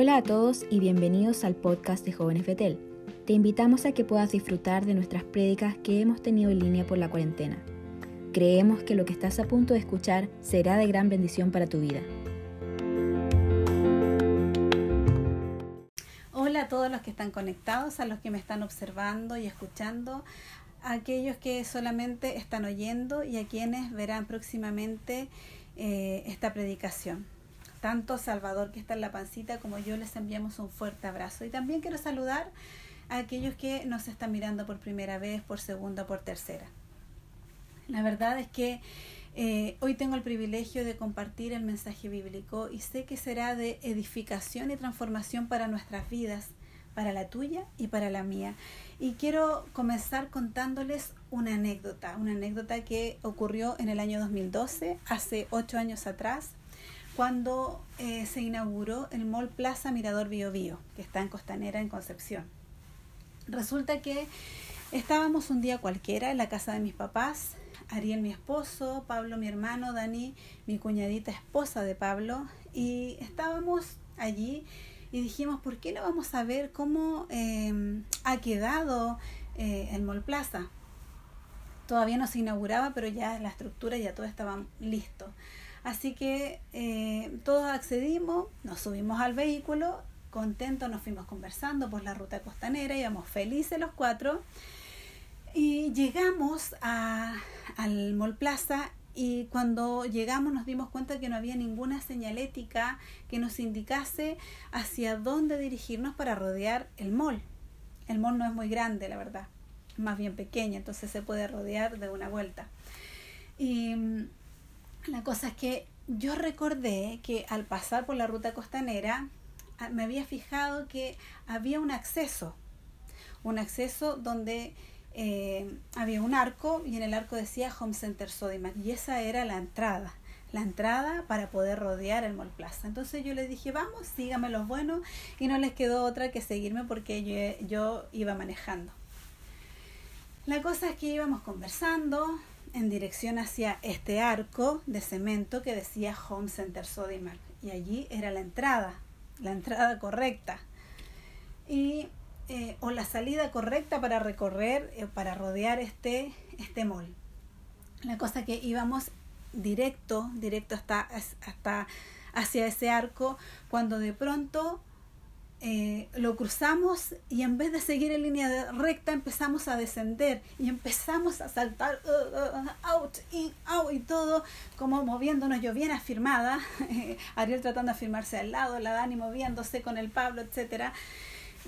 Hola a todos y bienvenidos al podcast de Jóvenes Betel. Te invitamos a que puedas disfrutar de nuestras prédicas que hemos tenido en línea por la cuarentena. Creemos que lo que estás a punto de escuchar será de gran bendición para tu vida. Hola a todos los que están conectados, a los que me están observando y escuchando, a aquellos que solamente están oyendo y a quienes verán próximamente eh, esta predicación. Tanto Salvador que está en la pancita como yo les enviamos un fuerte abrazo. Y también quiero saludar a aquellos que nos están mirando por primera vez, por segunda, por tercera. La verdad es que eh, hoy tengo el privilegio de compartir el mensaje bíblico y sé que será de edificación y transformación para nuestras vidas, para la tuya y para la mía. Y quiero comenzar contándoles una anécdota, una anécdota que ocurrió en el año 2012, hace ocho años atrás, cuando eh, se inauguró el Mall Plaza Mirador Bio Bio, que está en Costanera, en Concepción. Resulta que estábamos un día cualquiera en la casa de mis papás, Ariel mi esposo, Pablo mi hermano, Dani mi cuñadita esposa de Pablo, y estábamos allí y dijimos, ¿por qué no vamos a ver cómo eh, ha quedado eh, el Mall Plaza? Todavía no se inauguraba, pero ya la estructura ya todo estaba listo. Así que eh, todos accedimos, nos subimos al vehículo, contentos nos fuimos conversando por la ruta costanera, íbamos felices los cuatro. Y llegamos a, al Mall Plaza y cuando llegamos nos dimos cuenta que no había ninguna señalética que nos indicase hacia dónde dirigirnos para rodear el mall. El mall no es muy grande, la verdad, es más bien pequeño, entonces se puede rodear de una vuelta. Y la cosa es que yo recordé que al pasar por la ruta costanera ah, me había fijado que había un acceso, un acceso donde eh, había un arco y en el arco decía Home Center Sodimac y esa era la entrada la entrada para poder rodear el Mall Plaza. Entonces yo les dije, vamos, síganme los buenos y no les quedó otra que seguirme porque yo, yo iba manejando. La cosa es que íbamos conversando en dirección hacia este arco de cemento que decía Home Center Sodimac y allí era la entrada, la entrada correcta. Y eh, o la salida correcta para recorrer, eh, para rodear este, este mall. La cosa que íbamos directo, directo hasta, hasta hacia ese arco, cuando de pronto eh, lo cruzamos y en vez de seguir en línea recta empezamos a descender y empezamos a saltar uh, uh, out, in, out y todo como moviéndonos yo bien afirmada, Ariel tratando de afirmarse al lado, la Dani moviéndose con el Pablo, etcétera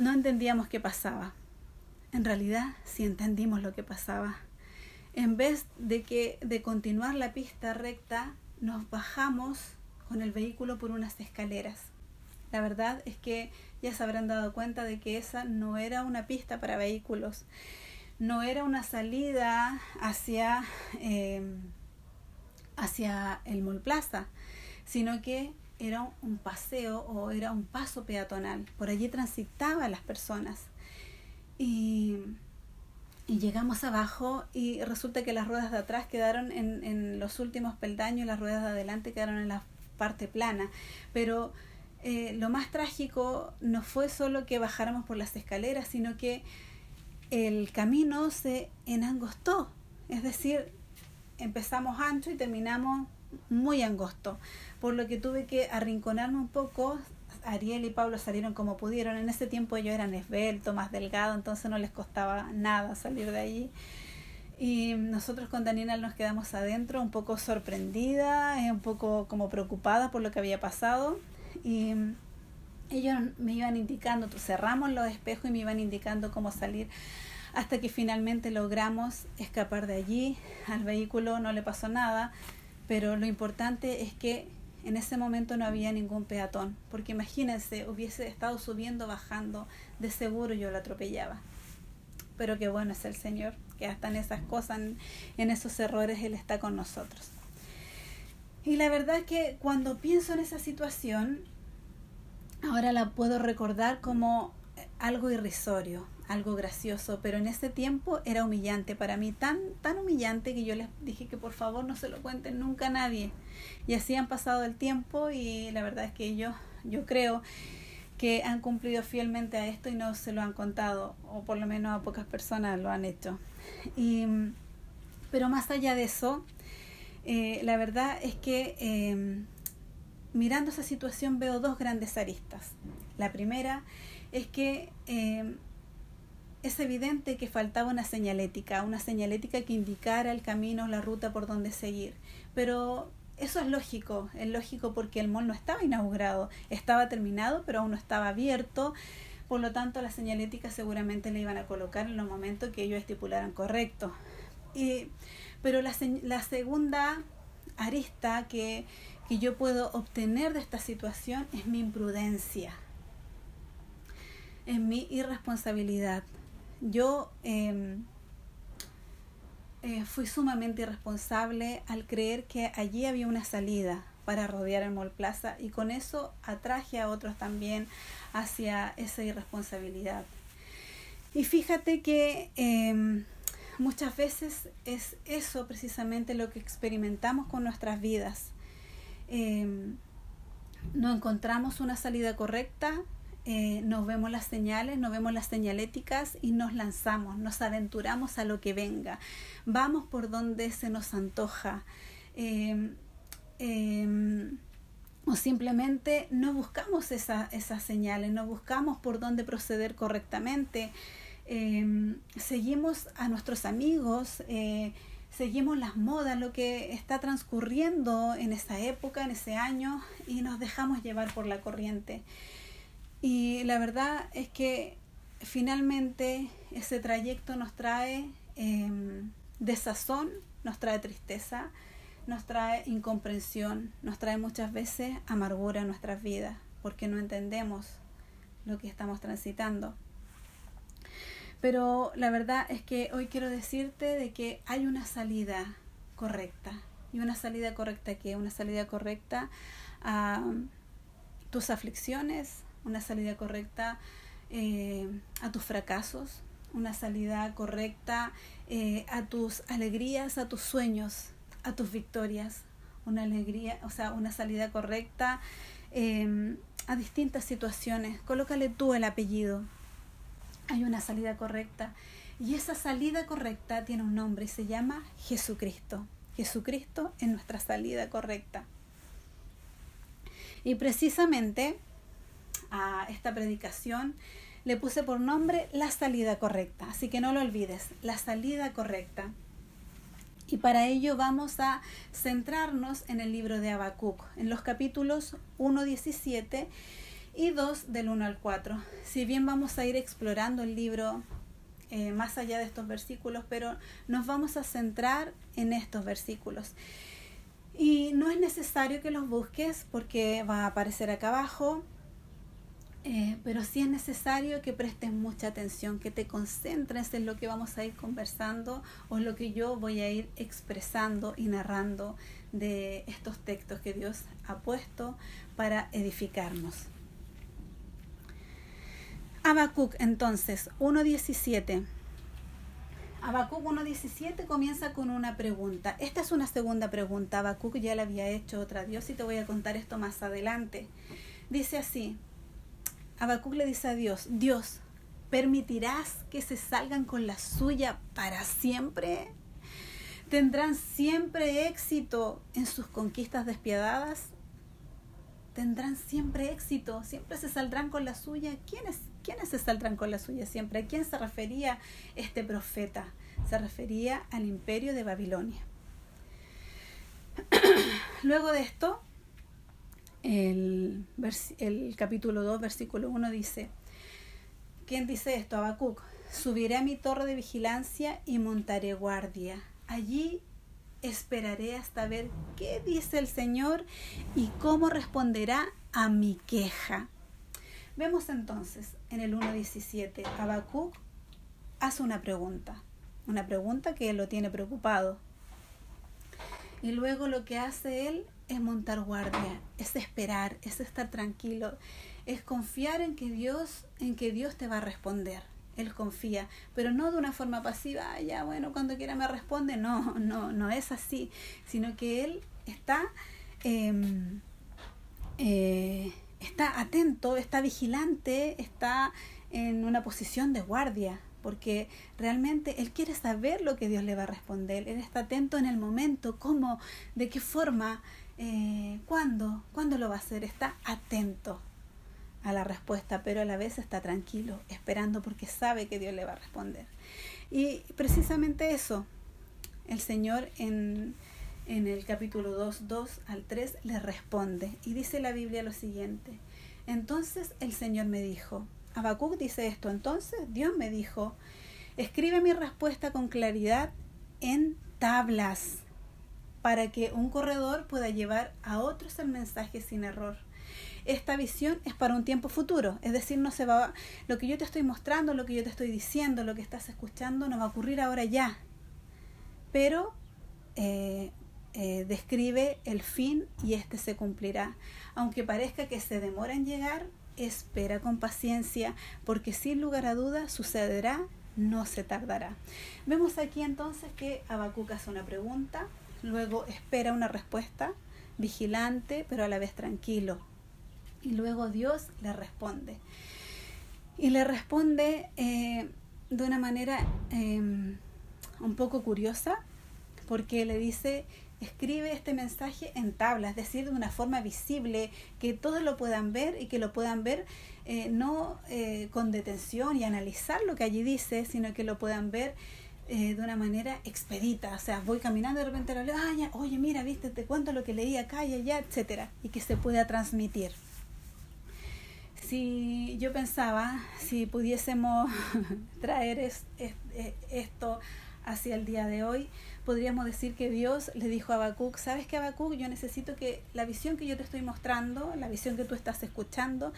no entendíamos qué pasaba. En realidad sí entendimos lo que pasaba. En vez de que de continuar la pista recta, nos bajamos con el vehículo por unas escaleras. La verdad es que ya se habrán dado cuenta de que esa no era una pista para vehículos, no era una salida hacia, eh, hacia el Mall Plaza, sino que era un paseo o era un paso peatonal. Por allí transitaban las personas. Y, llegamos abajo y resulta que las ruedas de atrás quedaron en, en, los últimos peldaños, las ruedas de adelante quedaron en la parte plana. Pero eh, lo más trágico no fue solo que bajáramos por las escaleras, sino que el camino se enangostó. Es decir, empezamos ancho y terminamos muy angosto, por lo que tuve que arrinconarme un poco. Ariel y Pablo salieron como pudieron. En ese tiempo ellos eran esbeltos, más delgados, entonces no les costaba nada salir de allí. Y nosotros con Daniela nos quedamos adentro, un poco sorprendida, un poco como preocupada por lo que había pasado. Y ellos me iban indicando, cerramos los espejos y me iban indicando cómo salir hasta que finalmente logramos escapar de allí. Al vehículo no le pasó nada, pero lo importante es que en ese momento no había ningún peatón, porque imagínense, hubiese estado subiendo, bajando, de seguro yo lo atropellaba. Pero qué bueno es el Señor, que hasta en esas cosas, en esos errores, Él está con nosotros. Y la verdad es que cuando pienso en esa situación, ahora la puedo recordar como algo irrisorio, algo gracioso, pero en ese tiempo era humillante para mí, tan, tan humillante que yo les dije que por favor no se lo cuenten nunca a nadie. Y así han pasado el tiempo y la verdad es que yo, yo creo que han cumplido fielmente a esto y no se lo han contado, o por lo menos a pocas personas lo han hecho. Y, pero más allá de eso, eh, la verdad es que eh, mirando esa situación veo dos grandes aristas. La primera es que eh, es evidente que faltaba una señalética, una señalética que indicara el camino, la ruta por donde seguir. Pero eso es lógico, es lógico porque el mall no estaba inaugurado, estaba terminado, pero aún no estaba abierto. Por lo tanto, la señalética seguramente le iban a colocar en los momentos que ellos estipularan correcto. Y, pero la, la segunda arista que, que yo puedo obtener de esta situación es mi imprudencia, es mi irresponsabilidad yo em, eh, fui sumamente irresponsable al creer que allí había una salida para rodear el Mall Plaza y con eso atraje a otros también hacia esa irresponsabilidad. Y fíjate que em, muchas veces es eso precisamente lo que experimentamos con nuestras vidas. Em, no encontramos una salida correcta, eh, nos vemos las señales, nos vemos las señaléticas y nos lanzamos, nos aventuramos a lo que venga. Vamos por donde se nos antoja. Em, em, o simplemente no buscamos esa, esas señales, no buscamos por dónde proceder correctamente. Em, seguimos a nuestros amigos, eh, seguimos las modas, lo que está transcurriendo en esa época, en ese año, y nos dejamos llevar por la corriente. Y la verdad es que finalmente ese trayecto nos trae em, desazón, nos trae tristeza, nos trae incomprensión, nos trae muchas veces amargura en nuestras vidas, porque no entendemos lo que estamos transitando. Pero la verdad es que hoy quiero decirte de que hay una salida correcta. Y una salida correcta que una salida correcta a tus aflicciones, una salida correcta eh, a tus fracasos, una salida correcta eh, a tus alegrías, a tus sueños, a tus victorias, una alegría, o sea, una salida correcta em, a distintas situaciones. Colócale tú el apellido. Hay una salida correcta. Y esa salida correcta tiene un nombre y se llama Jesucristo. Jesucristo es nuestra salida correcta. Y precisamente a esta predicación le puse por nombre la salida correcta. Así que no lo olvides, la salida correcta. Y para ello vamos a centrarnos en el libro de Habacuc, en los capítulos 1, 17 y 2 del 1 al 4. Si bien vamos a ir explorando el libro eh, más allá de estos versículos, pero nos vamos a centrar en estos versículos. Y no es necesario que los busques porque va a aparecer acá abajo eh, pero sí es necesario que prestes mucha atención, que te concentres en lo que vamos a ir conversando o lo que yo voy a ir expresando y narrando de estos textos que Dios ha puesto para edificarnos. Habacuc entonces 1.17. Habacuc 1.17 comienza con una pregunta. Esta es una segunda pregunta. Habacuc ya la había hecho otra Dios y te voy a contar esto más adelante. Dice así, Habacuc le dice a Dios, Dios, ¿permitirás que se salgan con la suya para siempre? ¿Tendrán siempre éxito en sus conquistas despiadadas? ¿Tendrán siempre éxito? ¿Siempre se saldrán con la suya? ¿Quiénes, ¿Quiénes se saldrán con la suya siempre? ¿A quién se refería este profeta? Se refería al imperio de Babilonia. Luego de esto, el, el capítulo 2, versículo 1 dice, ¿quién dice esto? Habacuc, subiré a mi torre de vigilancia y montaré guardia. Allí esperaré hasta ver qué dice el Señor y cómo responderá a mi queja. Vemos entonces en el 1.17, Habacuc hace una pregunta, una pregunta que lo tiene preocupado. Y luego lo que hace él es montar guardia, es esperar, es estar tranquilo, es confiar en que Dios, en que Dios te va a responder. Él confía, pero no de una forma pasiva, ya bueno, cuando quiera me responde, no, no, no es así, sino que Él está em, eh, está atento, está vigilante, está en una posición de guardia, porque realmente él quiere saber lo que Dios le va a responder, él está atento en el momento, cómo, de qué forma, eh, cuándo, cuándo lo va a hacer, está atento a la respuesta, pero a la vez está tranquilo, esperando porque sabe que Dios le va a responder. Y precisamente eso, el Señor en, en el capítulo 2, 2 al 3 le responde y dice la Biblia lo siguiente. Entonces el Señor me dijo, Habacuc dice esto, entonces Dios me dijo, escribe mi respuesta con claridad en tablas para que un corredor pueda llevar a otros el mensaje sin error. Esta visión es para un tiempo futuro, es decir, no se va lo que yo te estoy mostrando, lo que yo te estoy diciendo, lo que estás escuchando no va a ocurrir ahora ya. Pero eh, eh, describe el fin y este se cumplirá. Aunque parezca que se demora en llegar, espera con paciencia, porque sin lugar a dudas sucederá, no se tardará. Vemos aquí entonces que Habacuc hace una pregunta, luego espera una respuesta, vigilante, pero a la vez tranquilo. Y luego Dios le responde. Y le responde eh, de una manera em, un poco curiosa, porque le dice escribe este mensaje en tabla, es decir, de una forma visible, que todos lo puedan ver y que lo puedan ver eh, no eh, con detención y analizar lo que allí dice, sino que lo puedan ver eh, de una manera expedita. O sea, voy caminando de repente lo leo, ah, oye, mira, viste, te cuento lo que leí acá y allá, etcétera, y que se pueda transmitir. Si yo pensaba, si pudiésemos traer esto hacia el día de hoy, podríamos decir que Dios le dijo a Habacuc, ¿sabes qué Habacuc? Yo necesito que la visión que yo te estoy mostrando, la visión que tú estás escuchando,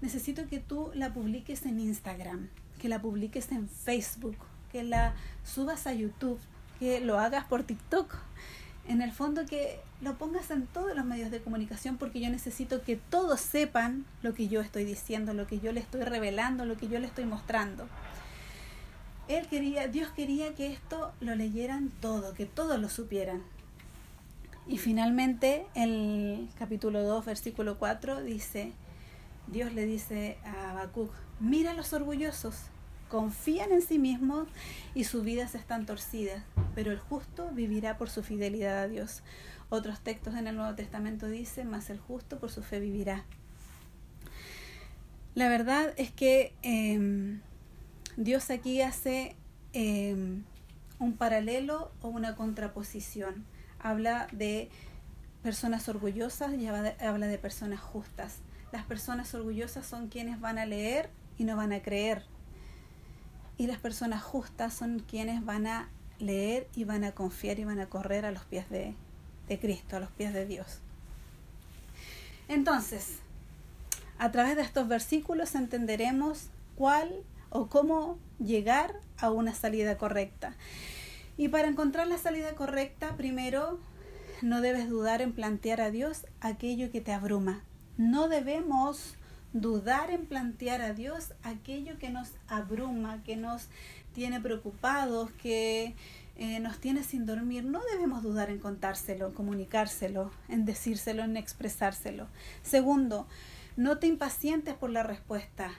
necesito que tú la publiques en Instagram, que la publiques en Facebook, que la subas a YouTube, que lo hagas por TikTok. En el fondo que lo pongas en todos los medios de comunicación porque yo necesito que todos sepan lo que yo estoy diciendo, lo que yo le estoy revelando, lo que yo le estoy mostrando él quería, Dios quería que esto lo leyeran todo, que todos lo supieran. Y finalmente el capítulo 2, versículo 4 dice, Dios le dice a Habacuc, mira a los orgullosos, confían en sí mismos y sus vidas están torcidas, pero el justo vivirá por su fidelidad a Dios. Otros textos en el Nuevo Testamento dicen, más el justo por su fe vivirá. La verdad es que em, Dios aquí hace em, un paralelo o una contraposición. Habla de personas orgullosas y habla de personas justas. Las personas orgullosas son quienes van a leer y no van a creer. Y las personas justas son quienes van a leer y van a confiar y van a correr a los pies de, de Cristo, a los pies de Dios. Entonces, a través de estos versículos entenderemos cuál o cómo llegar a una salida correcta. Y para encontrar la salida correcta, primero no debes dudar en plantear a Dios aquello que te abruma. No debemos dudar en plantear a Dios aquello que nos abruma, que nos tiene preocupados, que eh, nos tiene sin dormir. No debemos dudar en contárselo, comunicárselo, en decírselo, en expresárselo. Segundo, no te impacientes por la respuesta.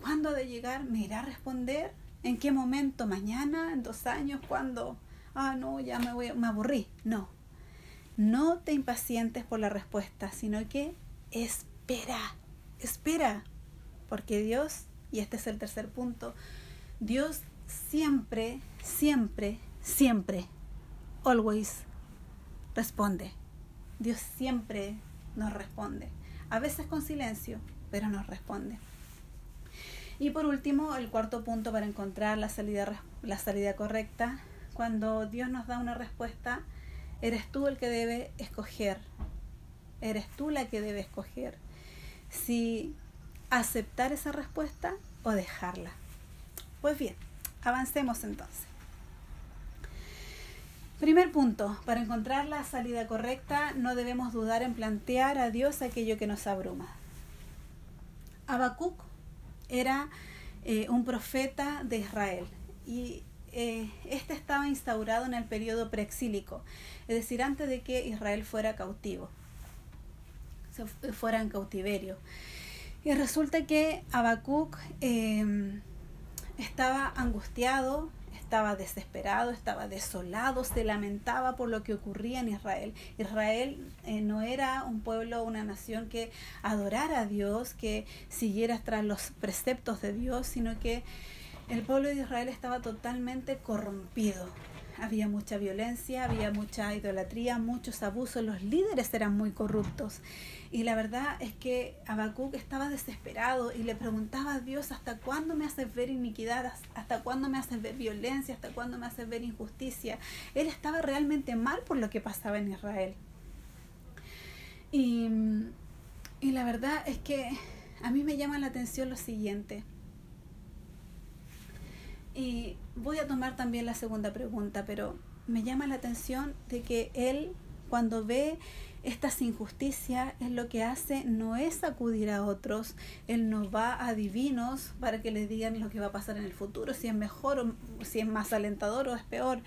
¿Cuándo de llegar? ¿Me irá a responder? ¿En qué momento? ¿Mañana? ¿En dos años? ¿Cuándo? Ah, no, ya me, voy, me aburrí. No. No te impacientes por la respuesta, sino que espera, espera. Porque Dios, y este es el tercer punto, Dios siempre, siempre, siempre, always responde. Dios siempre nos responde. A veces con silencio, pero nos responde. Y por último, el cuarto punto para encontrar la salida, la salida correcta, cuando Dios nos da una respuesta, eres tú el que debe escoger, eres tú la que debe escoger si aceptar esa respuesta o dejarla. Pues bien, avancemos entonces. Primer punto, para encontrar la salida correcta no debemos dudar en plantear a Dios aquello que nos abruma. Habacuc era eh, un profeta de Israel y eh, este estaba instaurado en el periodo preexílico, es decir, antes de que Israel fuera cautivo. fuera en cautiverio. Y resulta que Habacuc em, estaba angustiado, estaba desesperado, estaba desolado, se lamentaba por lo que ocurría en Israel. Israel eh, no era un pueblo, una nación que adorara a Dios, que siguiera tras los preceptos de Dios, sino que el pueblo de Israel estaba totalmente corrompido. Había mucha violencia, había mucha idolatría, muchos abusos, los líderes eran muy corruptos. Y la verdad es que Habacuc estaba desesperado y le preguntaba a Dios, ¿hasta cuándo me haces ver iniquidad? ¿Hasta cuándo me haces ver violencia? ¿Hasta cuándo me haces ver injusticia? Él estaba realmente mal por lo que pasaba en Israel. Y, y la verdad es que a mí me llama la atención lo siguiente. Y voy a tomar también la segunda pregunta, pero me llama la atención de que él cuando ve estas injusticias, es lo que hace no es acudir a otros, él no va a divinos para que le digan lo que va a pasar en el futuro, si es mejor o si es más alentador o es peor.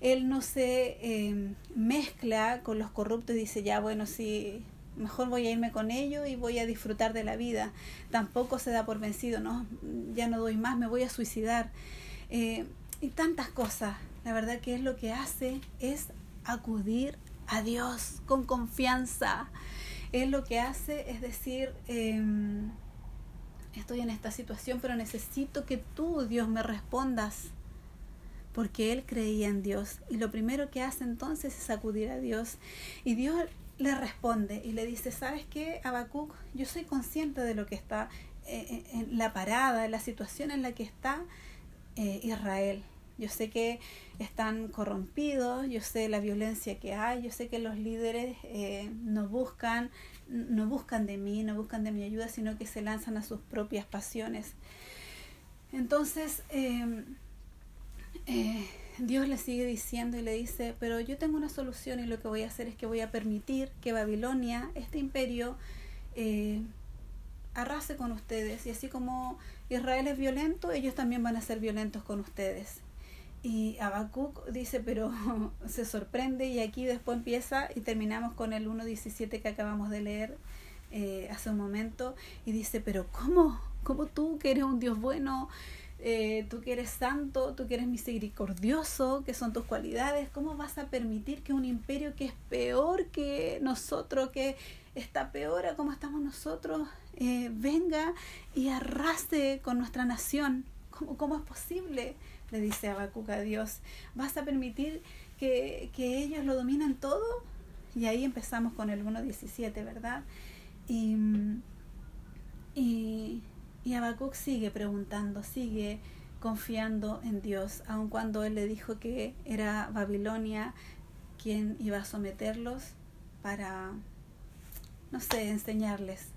Él no se eh, mezcla con los corruptos y dice, ya bueno, si mejor voy a irme con ellos y voy a disfrutar de la vida. Tampoco se da por vencido, no, ya no doy más, me voy a suicidar. Eh, y tantas cosas. La verdad que es lo que hace es acudir a Dios con confianza. Él lo que hace es decir, em, estoy en esta situación, pero necesito que tú, Dios, me respondas. Porque él creía en Dios. Y lo primero que hace entonces es acudir a Dios. Y Dios le responde y le dice, ¿sabes qué, Habacuc? Yo soy consciente de lo que está eh, eh, en la parada, en la situación en la que está eh, Israel. Yo sé que están corrompidos, yo sé la violencia que hay, yo sé que los líderes no buscan, no buscan de mí, no buscan de mi ayuda, sino que se lanzan a sus propias pasiones. Entonces, eh, Dios le sigue diciendo y le dice, pero yo tengo una solución y lo que voy a hacer es que voy a permitir que Babilonia, este imperio, eh, arrase con ustedes. Y así como Israel es violento, ellos también van a ser violentos con ustedes. Y Habacuc dice, pero se sorprende y aquí después empieza y terminamos con el 1.17 que acabamos de leer eh, hace un momento y dice, pero ¿cómo? ¿Cómo tú que eres un Dios bueno? Eh, tú que eres santo, tú que eres misericordioso, que son tus cualidades, ¿cómo vas a permitir que un imperio que es peor que nosotros, que está peor a como estamos nosotros, eh, venga y arrase con nuestra nación? ¿Cómo, ¿Cómo es posible? le dice Habacuc a Dios, ¿vas a permitir que, ellos lo dominen todo? Y ahí empezamos con el 1.17, ¿verdad? Y, y, y Habacuc sigue preguntando, sigue confiando en Dios, aun cuando él le dijo que era Babilonia quien iba a someterlos para, no sé, enseñarles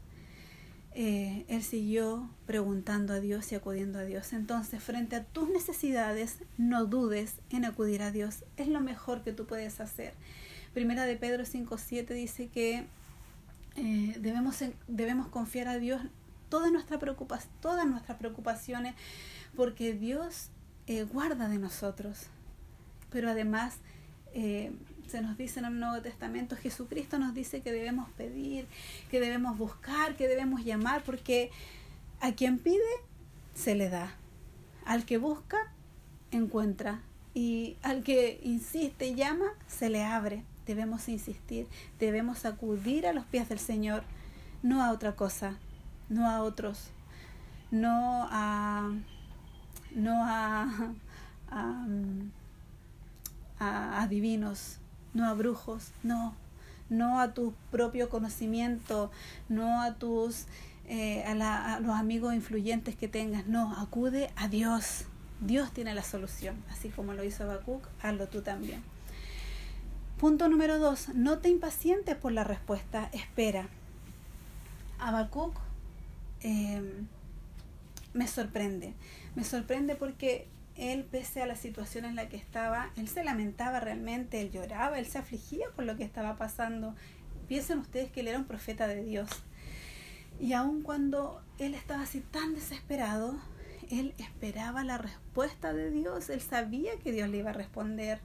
eh, él siguió preguntando a Dios y acudiendo a Dios. Entonces, frente a tus necesidades, no dudes en acudir a Dios. Es lo mejor que tú puedes hacer. Primera de Pedro 5.7 dice que eh, debemos, debemos confiar a Dios todas nuestras, todas nuestras preocupaciones porque Dios eh, guarda de nosotros. Pero además se nos dice en el Nuevo Testamento, Jesucristo nos dice que debemos pedir, que debemos buscar, que debemos llamar, porque a quien pide, se le da. Al que busca, encuentra. Y al que insiste y llama, se le abre. Debemos insistir, debemos acudir a los pies del Señor, no a otra cosa, no a otros, no a, no a, a, a, a divinos, no a brujos, no, no a tu propio conocimiento, no a tus eh, a, los amigos influyentes que tengas, no, acude a Dios. Dios tiene la solución, así como lo hizo Habacuc, hazlo tú también. Punto número dos, no te impacientes por la respuesta, espera. Habacuc eh, me sorprende, me sorprende porque él, pese a la situación en la que estaba, él se lamentaba realmente, él lloraba, él se afligía por lo que estaba pasando. Piensen ustedes que él era un profeta de Dios. Y aun cuando él estaba así tan desesperado, él esperaba la respuesta de Dios, él sabía que Dios le iba a responder.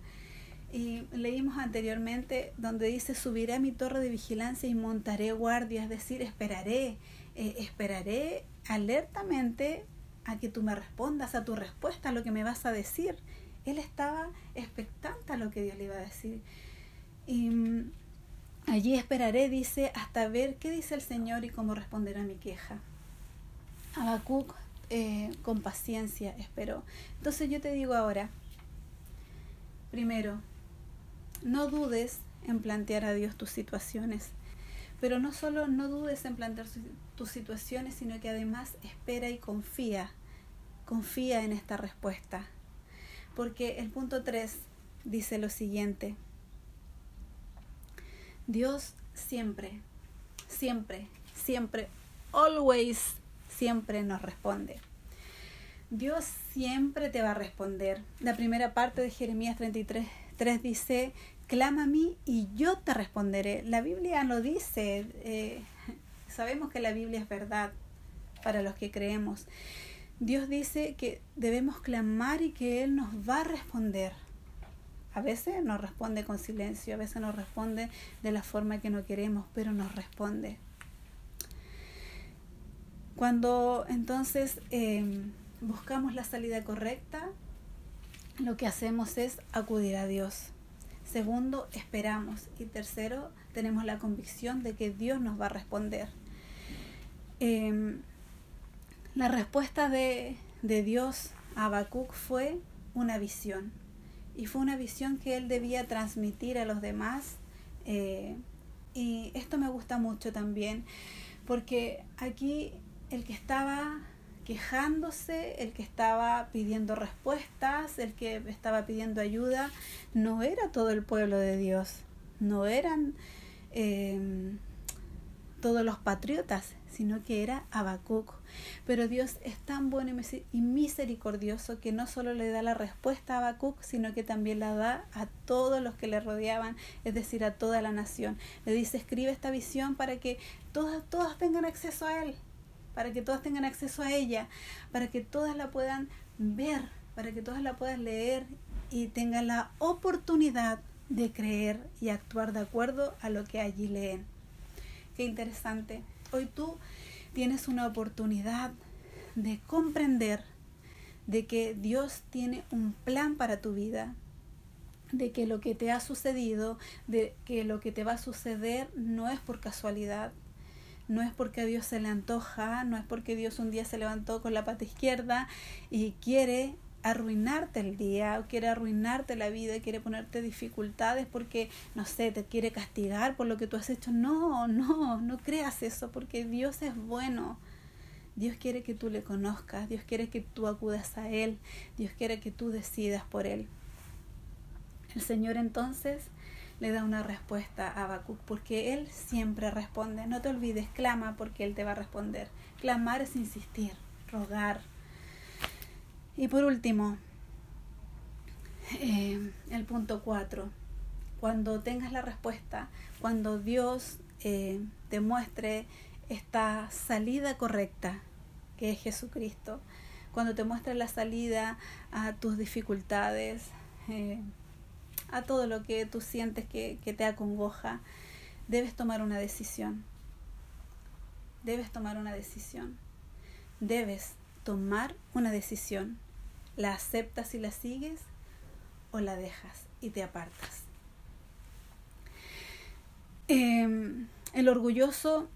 Y leímos anteriormente donde dice, subiré a mi torre de vigilancia y montaré guardia, es decir, esperaré, eh, esperaré alertamente a que tú me respondas, a tu respuesta, a lo que me vas a decir. Él estaba expectante a lo que Dios le iba a decir. Y mm, allí esperaré, dice, hasta ver qué dice el Señor y cómo responderá mi queja. Habacuc eh, con paciencia esperó. Entonces yo te digo ahora, primero, no dudes en plantear a Dios tus situaciones. Pero no solo no dudes en plantear tus situaciones, sino que además espera y confía. Confía en esta respuesta. Porque el punto 3 dice lo siguiente. Dios siempre, siempre, siempre, always, siempre nos responde. Dios siempre te va a responder. La primera parte de Jeremías 33, 3 dice, clama a mí y yo te responderé. La Biblia lo dice, eh, sabemos que la Biblia es verdad para los que creemos. Dios dice que debemos clamar y que Él nos va a responder. A veces nos responde con silencio, a veces nos responde de la forma que no queremos, pero nos responde. Cuando entonces em, buscamos la salida correcta, lo que hacemos es acudir a Dios. Segundo, esperamos. Y tercero, tenemos la convicción de que Dios nos va a responder. Em, la respuesta de, Dios a Habacuc fue una visión. Y fue una visión que él debía transmitir a los demás. Eh, y esto me gusta mucho también, porque aquí el que estaba quejándose, el que estaba pidiendo respuestas, el que estaba pidiendo ayuda, no era todo el pueblo de Dios, no eran em, todos los patriotas, sino que era Habacuc. Pero Dios es tan bueno y misericordioso que no solo le da la respuesta a Habacuc, sino que también la da a todos los que le rodeaban, es decir, a toda la nación. Le dice, escribe esta visión para que todas, todas tengan acceso a él para que todas tengan acceso a ella, para que todas la puedan ver, para que todas la puedan leer y tengan la oportunidad de creer y actuar de acuerdo a lo que allí leen. Qué interesante. Hoy tú tienes una oportunidad de comprender de que Dios tiene un plan para tu vida, de que lo que te ha sucedido, de que lo que te va a suceder no es por casualidad, no es porque a Dios se le antoja, no es porque Dios un día se levantó con la pata izquierda y quiere arruinarte el día, o quiere arruinarte la vida, quiere ponerte dificultades porque, no sé, te quiere castigar por lo que tú has hecho. No, no, no creas eso, porque Dios es bueno. Dios quiere que tú le conozcas, Dios quiere que tú acudas a Él, Dios quiere que tú decidas por Él. El Señor entonces le da una respuesta a Habacuc, porque él siempre responde. No te olvides, clama porque él te va a responder. Clamar es insistir, rogar. Y por último, eh, el punto 4. Cuando tengas la respuesta, cuando Dios eh, te muestre esta salida correcta, que es Jesucristo, cuando te muestre la salida a tus dificultades, eh, a todo lo que tú sientes que, te acongoja, debes tomar una decisión. Debes tomar una decisión. Debes tomar una decisión. ¿La aceptas y la sigues o la dejas y te apartas? Em, el orgulloso,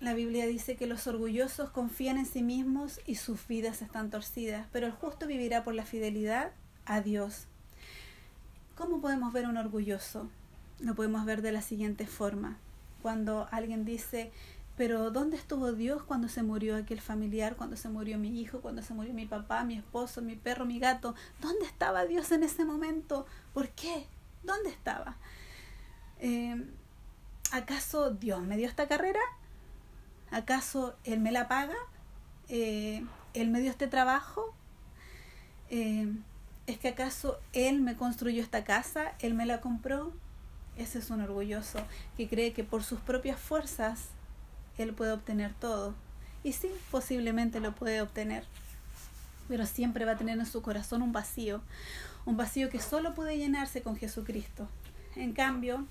la Biblia dice que los orgullosos confían en sí mismos y sus vidas están torcidas, pero el justo vivirá por la fidelidad a Dios. ¿Cómo podemos ver un orgulloso? Lo podemos ver de la siguiente forma. Cuando alguien dice, pero ¿dónde estuvo Dios cuando se murió aquel familiar, cuando se murió mi hijo, cuando se murió mi papá, mi esposo, mi perro, mi gato? ¿Dónde estaba Dios en ese momento? ¿Por qué? ¿Dónde estaba? Eh, ¿Acaso Dios me dio esta carrera? ¿Acaso Él me la paga? Eh, ¿Él me dio este trabajo? Eh, ¿Es que acaso él me construyó esta casa? ¿Él me la compró? Ese es un orgulloso que cree que por sus propias fuerzas él puede obtener todo. Y sí, posiblemente lo puede obtener, pero siempre va a tener en su corazón un vacío, un vacío que solo puede llenarse con Jesucristo. En cambio,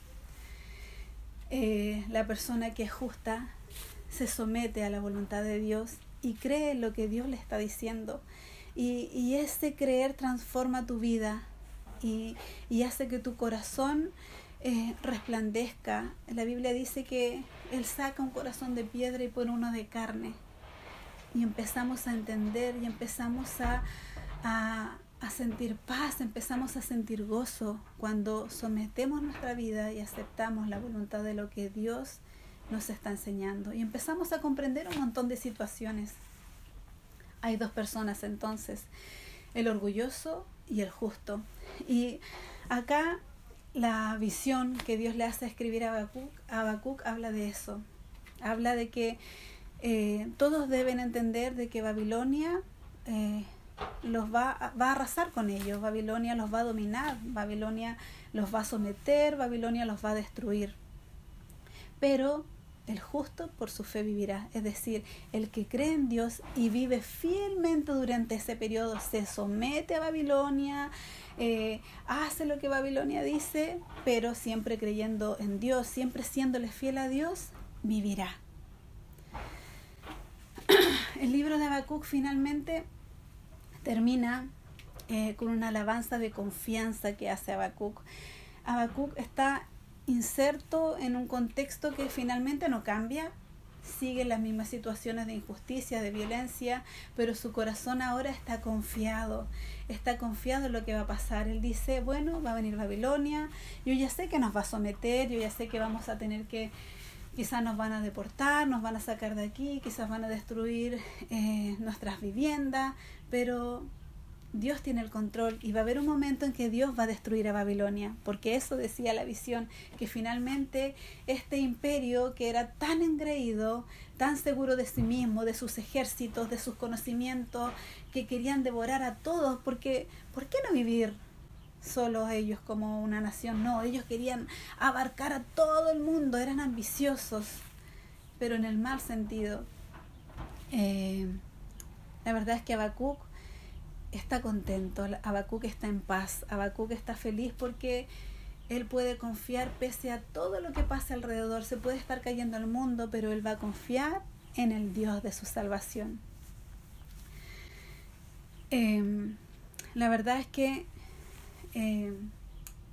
eh, la persona que es justa se somete a la voluntad de Dios y cree lo que Dios le está diciendo. Y, y ese creer transforma tu vida y, y hace que tu corazón eh, resplandezca. La Biblia dice que Él saca un corazón de piedra y pone uno de carne. Y empezamos a entender y empezamos a, a sentir paz, empezamos a sentir gozo cuando sometemos nuestra vida y aceptamos la voluntad de lo que Dios nos está enseñando. Y empezamos a comprender un montón de situaciones. Hay dos personas entonces, el orgulloso y el justo. Y acá la visión que Dios le hace escribir a Habacuc, habla de eso. Habla de que eh, todos deben entender de que Babilonia eh, los va, va a arrasar con ellos, Babilonia los va a dominar, Babilonia los va a someter, Babilonia los va a destruir. Pero el justo por su fe vivirá, es decir, el que cree en Dios y vive fielmente durante ese periodo, se somete a Babilonia, eh, hace lo que Babilonia dice, pero siempre creyendo en Dios, siempre siéndole fiel a Dios, vivirá. El libro de Habacuc finalmente termina eh, con una alabanza de confianza que hace Habacuc. Habacuc está inserto en un contexto que finalmente no cambia, sigue las mismas situaciones de injusticia, de violencia, pero su corazón ahora está confiado, está confiado en lo que va a pasar. Él dice, bueno, va a venir Babilonia, yo ya sé que nos va a someter, yo ya sé que vamos a tener que, quizás nos van a deportar, nos van a sacar de aquí, quizás van a destruir eh, nuestras viviendas, pero Dios tiene el control y va a haber un momento en que Dios va a destruir a Babilonia, porque eso decía la visión, que finalmente este imperio que era tan engreído, tan seguro de sí mismo, de sus ejércitos, de sus conocimientos, que querían devorar a todos, porque ¿por qué no vivir solo ellos como una nación? No, ellos querían abarcar a todo el mundo, eran ambiciosos, pero en el mal sentido. Eh, la verdad es que Habacuc está contento, Habacuc está en paz, Habacuc está feliz porque él puede confiar pese a todo lo que pase alrededor, se puede estar cayendo el mundo, pero él va a confiar en el Dios de su salvación. Em, la verdad es que em,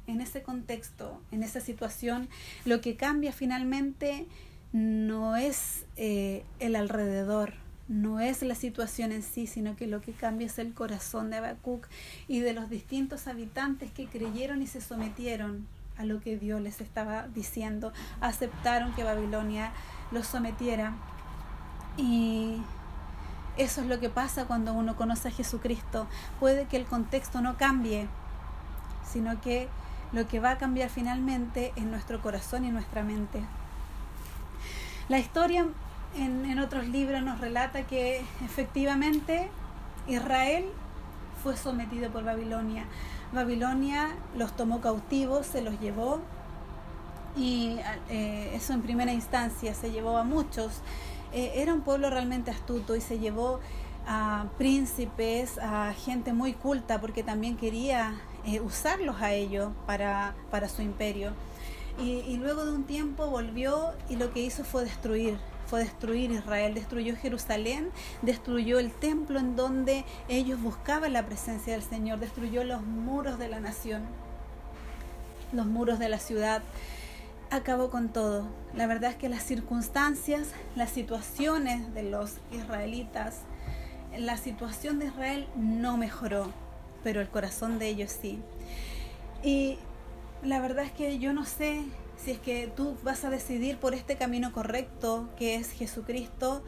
en ese contexto, en esa situación, lo que cambia finalmente no es eh, el alrededor, no es la situación en sí, sino que lo que cambia es el corazón de Habacuc y de los distintos habitantes que creyeron y se sometieron a lo que Dios les estaba diciendo, aceptaron que Babilonia los sometiera. Y eso es lo que pasa cuando uno conoce a Jesucristo. Puede que el contexto no cambie, sino que lo que va a cambiar finalmente es nuestro corazón y nuestra mente. La historia en, otros libros nos relata que efectivamente Israel fue sometido por Babilonia. Babilonia los tomó cautivos, se los llevó y eh, eso en primera instancia se llevó a muchos. Eh, era un pueblo realmente astuto y se llevó a príncipes, a gente muy culta porque también quería eh, usarlos a ellos para, para su imperio. Y, y luego de un tiempo volvió y lo que hizo fue destruir fue destruir Israel, destruyó Jerusalén, destruyó el templo en donde ellos buscaban la presencia del Señor, destruyó los muros de la nación, los muros de la ciudad, acabó con todo. La verdad es que las circunstancias, las situaciones de los israelitas, la situación de Israel no mejoró, pero el corazón de ellos sí. Y la verdad es que yo no sé si es que tú vas a decidir por este camino correcto que es Jesucristo,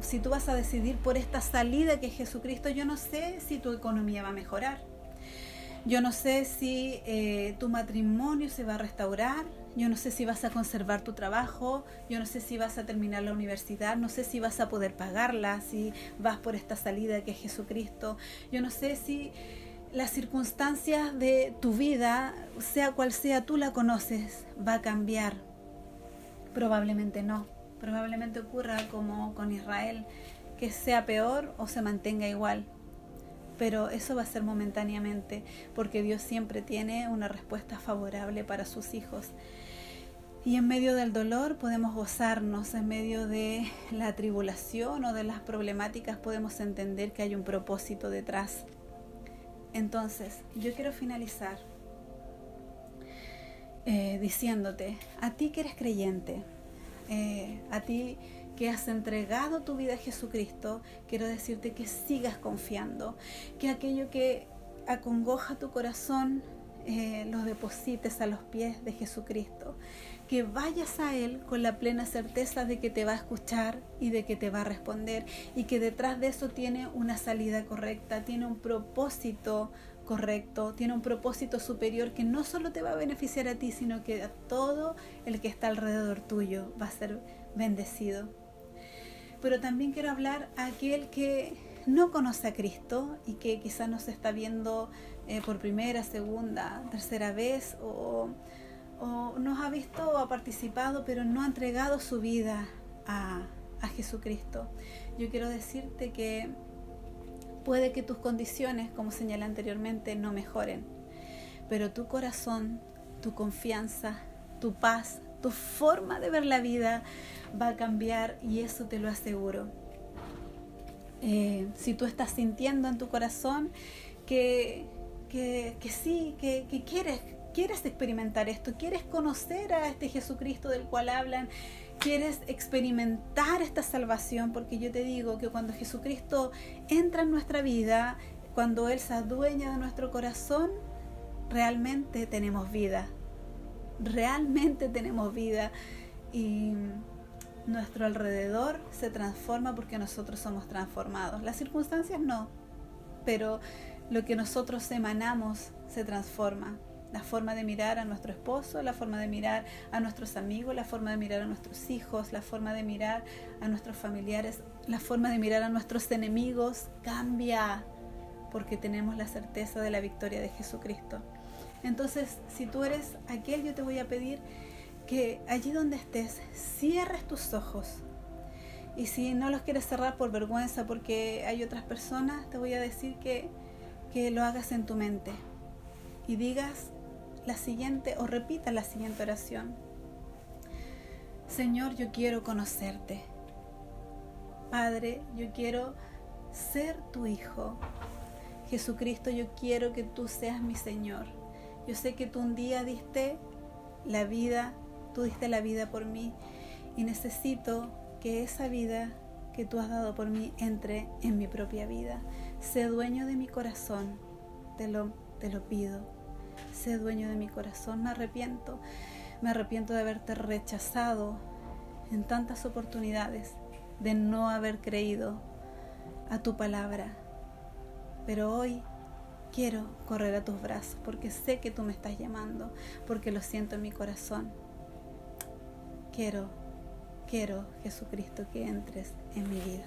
si tú vas a decidir por esta salida que es Jesucristo, yo no sé si tu economía va a mejorar. Yo no sé si eh, tu matrimonio se va a restaurar, yo no sé si vas a conservar tu trabajo, yo no sé si vas a terminar la universidad, no sé si vas a poder pagarla, si vas por esta salida que es Jesucristo, yo no sé si las circunstancias de tu vida, sea cual sea, tú la conoces, va a cambiar. Probablemente no. Probablemente ocurra como con Israel, que sea peor o se mantenga igual. pero eso va a ser momentáneamente, porque Dios siempre tiene una respuesta favorable para sus hijos. Y en medio del dolor podemos gozarnos, en medio de la tribulación o de las problemáticas podemos entender que hay un propósito detrás. Entonces, yo quiero finalizar eh, diciéndote, a ti que eres creyente, eh, a ti que has entregado tu vida a Jesucristo, quiero decirte que sigas confiando, que aquello que acongoja tu corazón eh, lo deposites a los pies de Jesucristo, que vayas a Él con la plena certeza de que te va a escuchar y de que te va a responder y que detrás de eso tiene una salida correcta, tiene un propósito correcto, tiene un propósito superior que no solo te va a beneficiar a ti, sino que a todo el que está alrededor tuyo va a ser bendecido. Pero también quiero hablar a aquel que no conoce a Cristo y que quizás nos está viendo eh, por primera, segunda, tercera vez o, o, nos ha visto o ha participado pero no ha entregado su vida a, a Jesucristo. Yo quiero decirte que puede que tus condiciones, como señalé anteriormente, no mejoren, pero tu corazón, tu confianza, tu paz, tu forma de ver la vida va a cambiar y eso te lo aseguro. Eh, si tú estás sintiendo en tu corazón que, que, sí, que, que quieres, quieres experimentar esto, quieres conocer a este Jesucristo del cual hablan, quieres experimentar esta salvación, porque yo te digo que cuando Jesucristo entra en nuestra vida, cuando Él se adueña de nuestro corazón, realmente tenemos vida. Realmente tenemos vida. Y nuestro alrededor se transforma porque nosotros somos transformados. Las circunstancias no, pero lo que nosotros emanamos se transforma. La forma de mirar a nuestro esposo, la forma de mirar a nuestros amigos, la forma de mirar a nuestros hijos, la forma de mirar a nuestros familiares, la forma de mirar a nuestros enemigos cambia porque tenemos la certeza de la victoria de Jesucristo. Entonces, si tú eres aquel, yo te voy a pedir que allí donde estés, cierres tus ojos. Y si no los quieres cerrar por vergüenza porque hay otras personas, te voy a decir que, que lo hagas en tu mente y digas la siguiente o repitas la siguiente oración. Señor, yo quiero conocerte. Padre, yo quiero ser tu hijo. Jesucristo, yo quiero que tú seas mi Señor. Yo sé que tú un día diste la vida tú diste la vida por mí y necesito que esa vida que tú has dado por mí entre en mi propia vida. Sé dueño de mi corazón, te lo, te lo pido. Sé dueño de mi corazón, me arrepiento. Me arrepiento de haberte rechazado en tantas oportunidades, de no haber creído a tu palabra. Pero hoy quiero correr a tus brazos porque sé que tú me estás llamando, porque lo siento en mi corazón quiero, quiero, Jesucristo, que entres en mi vida.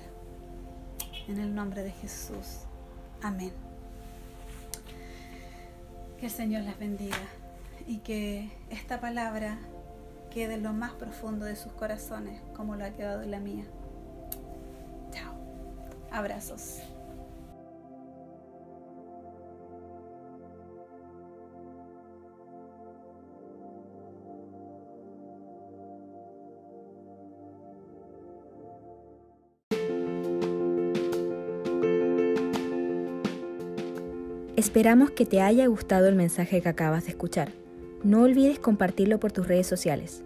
En el nombre de Jesús. Amén. Que el Señor las bendiga y que esta palabra quede en lo más profundo de sus corazones, como lo ha quedado en la mía. Chao. Abrazos. Esperamos que te haya gustado el mensaje que acabas de escuchar. No olvides compartirlo por tus redes sociales.